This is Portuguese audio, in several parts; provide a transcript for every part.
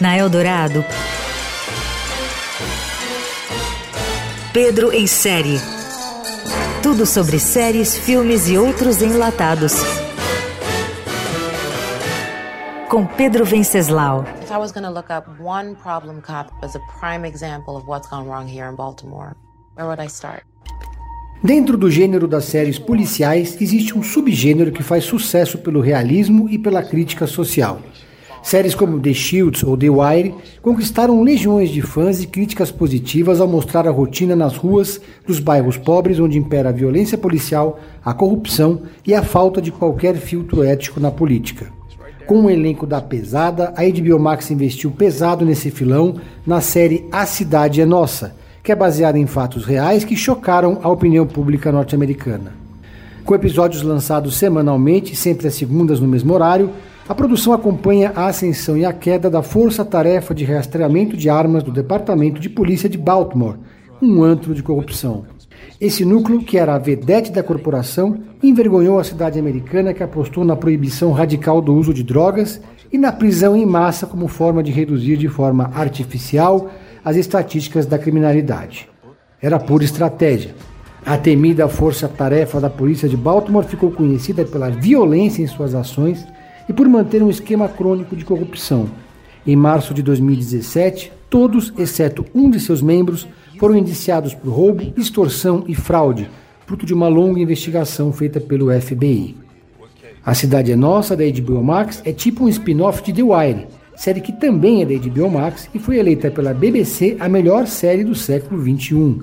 Na Eldorado, Pedro em série. Tudo sobre séries, filmes e outros enlatados. Com Pedro Venceslau. If I was going to look up one problem cop as a prime example of what's gone wrong here in Baltimore, where would I start? Dentro do gênero das séries policiais, existe um subgênero que faz sucesso pelo realismo e pela crítica social. Séries como The Shields ou The Wire conquistaram legiões de fãs e críticas positivas ao mostrar a rotina nas ruas dos bairros pobres onde impera a violência policial, a corrupção e a falta de qualquer filtro ético na política. Com o elenco da pesada, a HBO Max investiu pesado nesse filão na série A Cidade é Nossa, que é baseada em fatos reais que chocaram a opinião pública norte-americana. Com episódios lançados semanalmente, sempre às segundas no mesmo horário, a produção acompanha a ascensão e a queda da força-tarefa de rastreamento de armas do Departamento de Polícia de Baltimore, um antro de corrupção. Esse núcleo, que era a vedete da corporação, envergonhou a cidade americana que apostou na proibição radical do uso de drogas e na prisão em massa como forma de reduzir de forma artificial as estatísticas da criminalidade. Era pura estratégia. A temida força-tarefa da polícia de Baltimore ficou conhecida pela violência em suas ações e por manter um esquema crônico de corrupção. Em março de 2017, todos, exceto um de seus membros, foram indiciados por roubo, extorsão e fraude, fruto de uma longa investigação feita pelo FBI. A Cidade é Nossa, da HBO Max, é tipo um spin-off de The Wire, série que também é da HBO Max e foi eleita pela BBC a melhor série do século XXI.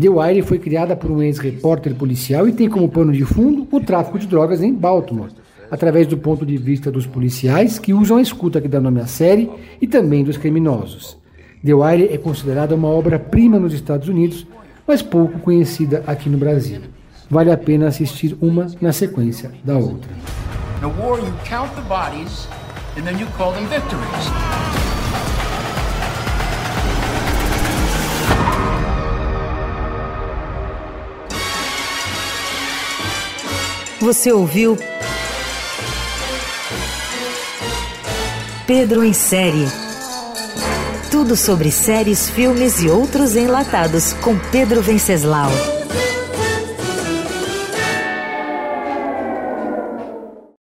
The Wire foi criada por um ex-repórter policial e tem como pano de fundo o tráfico de drogas em Baltimore, através do ponto de vista dos policiais que usam a escuta que dá nome à série e também dos criminosos. The Wire é considerada uma obra-prima nos Estados Unidos, mas pouco conhecida aqui no Brasil. Vale a pena assistir uma na sequência da outra. And then you call them victories. Você ouviu Pedro em Série. Tudo sobre séries, filmes e outros enlatados com Pedro Venceslau.